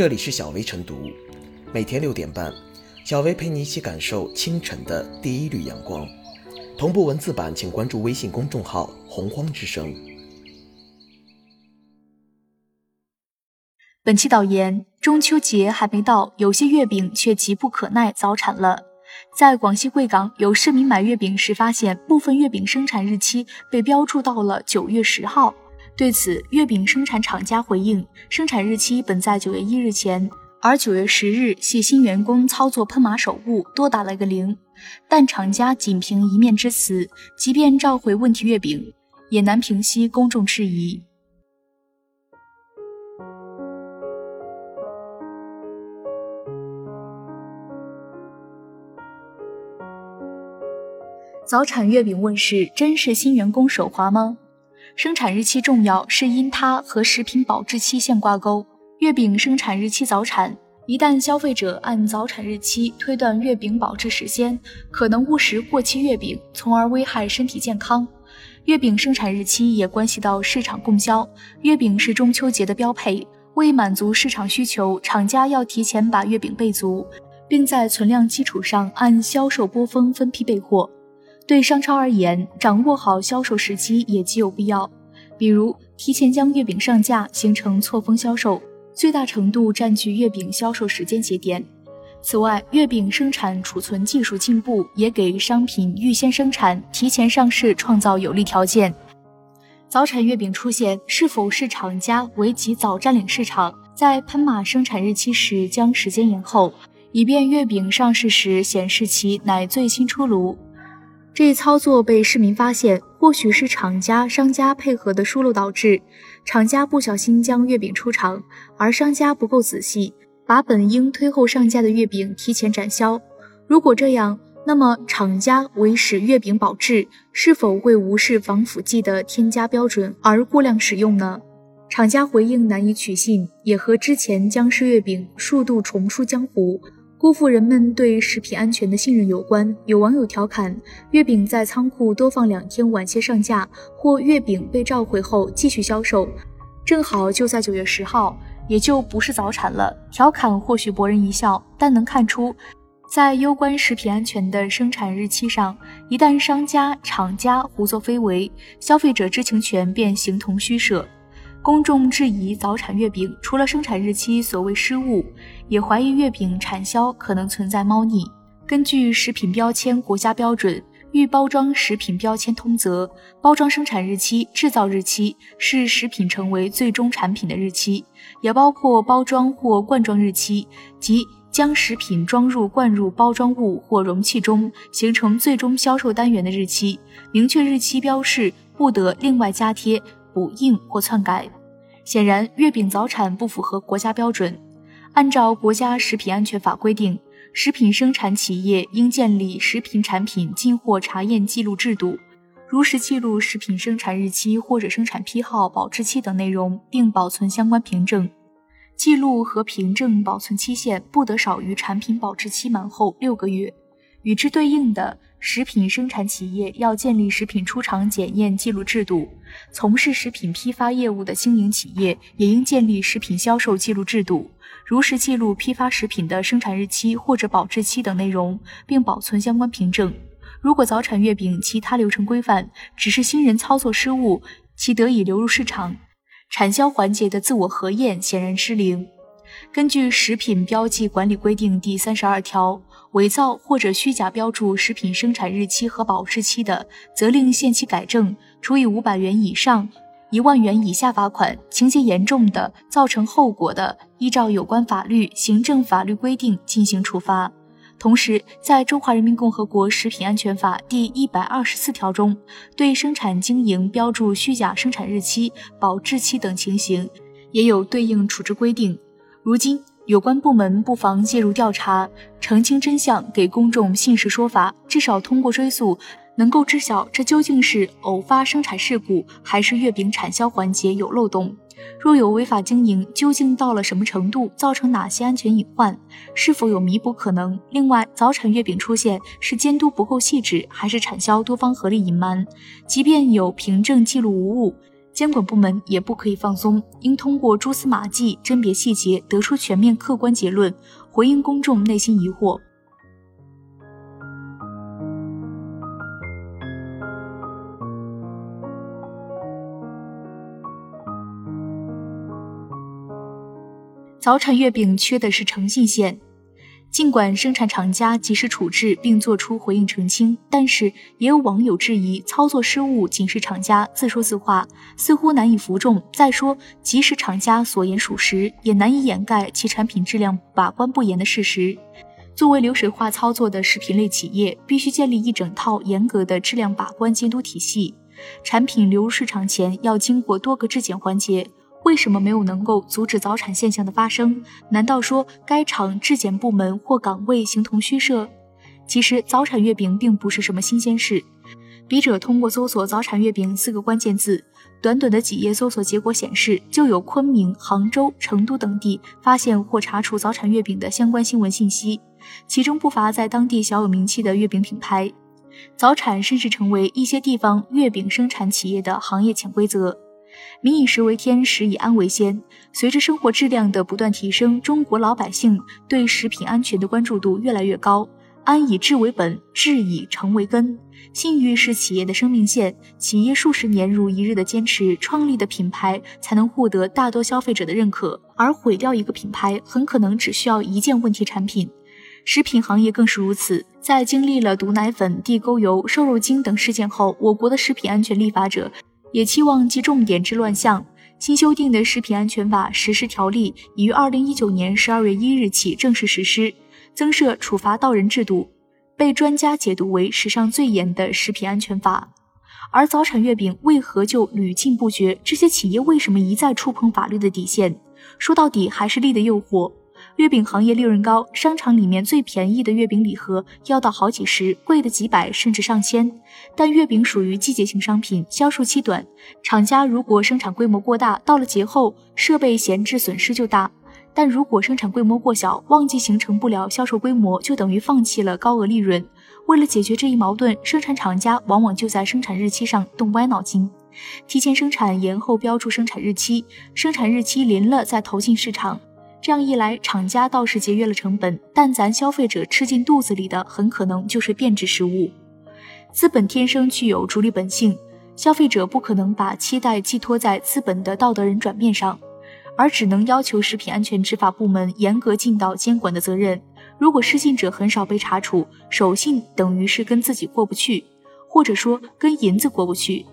这里是小薇晨读，每天六点半，小薇陪你一起感受清晨的第一缕阳光。同步文字版，请关注微信公众号“洪荒之声”。本期导言：中秋节还没到，有些月饼却急不可耐早产了。在广西贵港，有市民买月饼时发现，部分月饼生产日期被标注到了九月十号。对此，月饼生产厂家回应，生产日期本在九月一日前，而九月十日系新员工操作喷码手误，多打了个零。但厂家仅凭一面之词，即便召回问题月饼，也难平息公众质疑。早产月饼问世，真是新员工手滑吗？生产日期重要，是因它和食品保质期限挂钩。月饼生产日期早产，一旦消费者按早产日期推断月饼保质时间，可能误食过期月饼，从而危害身体健康。月饼生产日期也关系到市场供销。月饼是中秋节的标配，为满足市场需求，厂家要提前把月饼备足，并在存量基础上按销售波峰分批备货。对商超而言，掌握好销售时机也极有必要。比如，提前将月饼上架，形成错峰销售，最大程度占据月饼销售时间节点。此外，月饼生产储存技术进步，也给商品预先生产、提前上市创造有利条件。早产月饼出现，是否是厂家为其早占领市场，在喷码生产日期时将时间延后，以便月饼上市时显示其乃最新出炉？这一操作被市民发现，或许是厂家、商家配合的疏漏导致。厂家不小心将月饼出厂，而商家不够仔细，把本应推后上架的月饼提前展销。如果这样，那么厂家为使月饼保质，是否会无视防腐剂的添加标准而过量使用呢？厂家回应难以取信，也和之前僵尸月饼数度重出江湖。辜负人们对食品安全的信任有关。有网友调侃：月饼在仓库多放两天，晚些上架，或月饼被召回后继续销售，正好就在九月十号，也就不是早产了。调侃或许博人一笑，但能看出，在攸关食品安全的生产日期上，一旦商家、厂家胡作非为，消费者知情权便形同虚设。公众质疑早产月饼，除了生产日期所谓失误，也怀疑月饼产销可能存在猫腻。根据食品标签国家标准《预包装食品标签通则》，包装生产日期、制造日期是食品成为最终产品的日期，也包括包装或灌装日期，即将食品装入灌入包装物或容器中，形成最终销售单元的日期。明确日期标示，不得另外加贴。补印或篡改，显然月饼早产不符合国家标准。按照国家食品安全法规定，食品生产企业应建立食品产品进货查验记录制度，如实记录食品生产日期或者生产批号、保质期等内容，并保存相关凭证。记录和凭证保存期限不得少于产品保质期满后六个月。与之对应的。食品生产企业要建立食品出厂检验记录制度，从事食品批发业务的经营企业也应建立食品销售记录制度，如实记录批发食品的生产日期或者保质期等内容，并保存相关凭证。如果早产月饼其他流程规范只是新人操作失误，其得以流入市场，产销环节的自我核验显然失灵。根据《食品标记管理规定》第三十二条。伪造或者虚假标注食品生产日期和保质期的，责令限期改正，处以五百元以上一万元以下罚款；情节严重的，造成后果的，依照有关法律、行政法律规定进行处罚。同时，在《中华人民共和国食品安全法》第一百二十四条中，对生产经营标注虚假生产日期、保质期等情形，也有对应处置规定。如今。有关部门不妨介入调查，澄清真相，给公众信实说法。至少通过追溯，能够知晓这究竟是偶发生产事故，还是月饼产销环节有漏洞。若有违法经营，究竟到了什么程度，造成哪些安全隐患，是否有弥补可能？另外，早产月饼出现是监督不够细致，还是产销多方合力隐瞒？即便有凭证记录无误，监管部门也不可以放松，应通过蛛丝马迹甄别细节，得出全面客观结论，回应公众内心疑惑。早产月饼缺的是诚信线。尽管生产厂家及时处置并作出回应澄清，但是也有网友质疑操作失误仅是厂家自说自话，似乎难以服众。再说，即使厂家所言属实，也难以掩盖其产品质量把关不严的事实。作为流水化操作的食品类企业，必须建立一整套严格的质量把关监督体系，产品流入市场前要经过多个质检环节。为什么没有能够阻止早产现象的发生？难道说该厂质检部门或岗位形同虚设？其实早产月饼并不是什么新鲜事。笔者通过搜索“早产月饼”四个关键字，短短的几页搜索结果显示，就有昆明、杭州、成都等地发现或查处早产月饼的相关新闻信息，其中不乏在当地小有名气的月饼品牌。早产甚至成为一些地方月饼生产企业的行业潜规则。民以食为天，食以安为先。随着生活质量的不断提升，中国老百姓对食品安全的关注度越来越高。安以治为本，治以诚为根。信誉是企业的生命线，企业数十年如一日的坚持创立的品牌，才能获得大多消费者的认可。而毁掉一个品牌，很可能只需要一件问题产品。食品行业更是如此。在经历了毒奶粉、地沟油、瘦肉精等事件后，我国的食品安全立法者。也期望集重点之乱象。新修订的《食品安全法实施条例》已于二零一九年十二月一日起正式实施，增设处罚到人制度，被专家解读为史上最严的食品安全法。而早产月饼为何就屡禁不绝？这些企业为什么一再触碰法律的底线？说到底，还是利的诱惑。月饼行业利润高，商场里面最便宜的月饼礼盒要到好几十，贵的几百甚至上千。但月饼属于季节性商品，销售期短，厂家如果生产规模过大，到了节后设备闲置损失就大；但如果生产规模过小，旺季形成不了销售规模，就等于放弃了高额利润。为了解决这一矛盾，生产厂家往往就在生产日期上动歪脑筋，提前生产，延后标注生产日期，生产日期临了再投进市场。这样一来，厂家倒是节约了成本，但咱消费者吃进肚子里的很可能就是变质食物。资本天生具有逐利本性，消费者不可能把期待寄托在资本的道德人转变上，而只能要求食品安全执法部门严格尽到监管的责任。如果失信者很少被查处，守信等于是跟自己过不去，或者说跟银子过不去，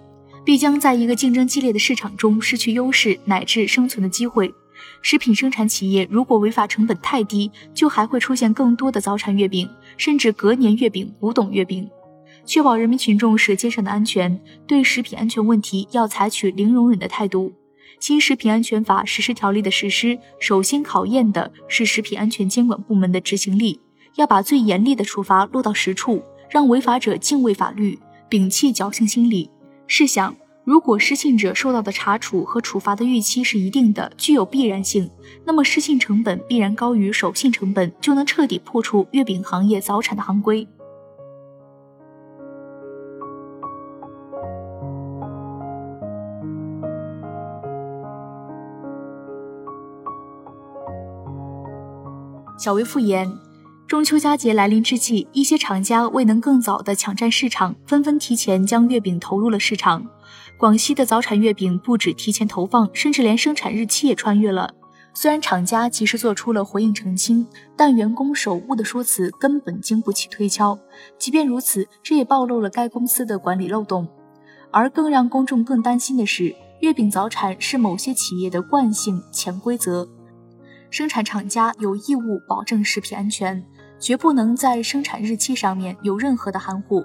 必将在一个竞争激烈的市场中失去优势乃至生存的机会。食品生产企业如果违法成本太低，就还会出现更多的早产月饼，甚至隔年月饼、古董月饼。确保人民群众舌尖上的安全，对食品安全问题要采取零容忍的态度。新食品安全法实施条例的实施，首先考验的是食品安全监管部门的执行力，要把最严厉的处罚落到实处，让违法者敬畏法律，摒弃侥幸心理。试想。如果失信者受到的查处和处罚的预期是一定的，具有必然性，那么失信成本必然高于守信成本，就能彻底破除月饼行业早产的行规。小微复言：中秋佳节来临之际，一些厂家未能更早的抢占市场，纷纷提前将月饼投入了市场。广西的早产月饼不止提前投放，甚至连生产日期也穿越了。虽然厂家及时做出了回应澄清，但员工手误的说辞根本经不起推敲。即便如此，这也暴露了该公司的管理漏洞。而更让公众更担心的是，月饼早产是某些企业的惯性潜规则。生产厂家有义务保证食品安全，绝不能在生产日期上面有任何的含糊。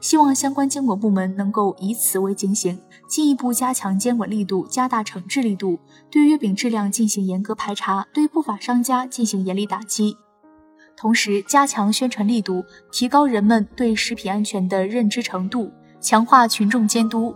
希望相关监管部门能够以此为警醒，进一步加强监管力度，加大惩治力度，对月饼质量进行严格排查，对不法商家进行严厉打击。同时，加强宣传力度，提高人们对食品安全的认知程度，强化群众监督，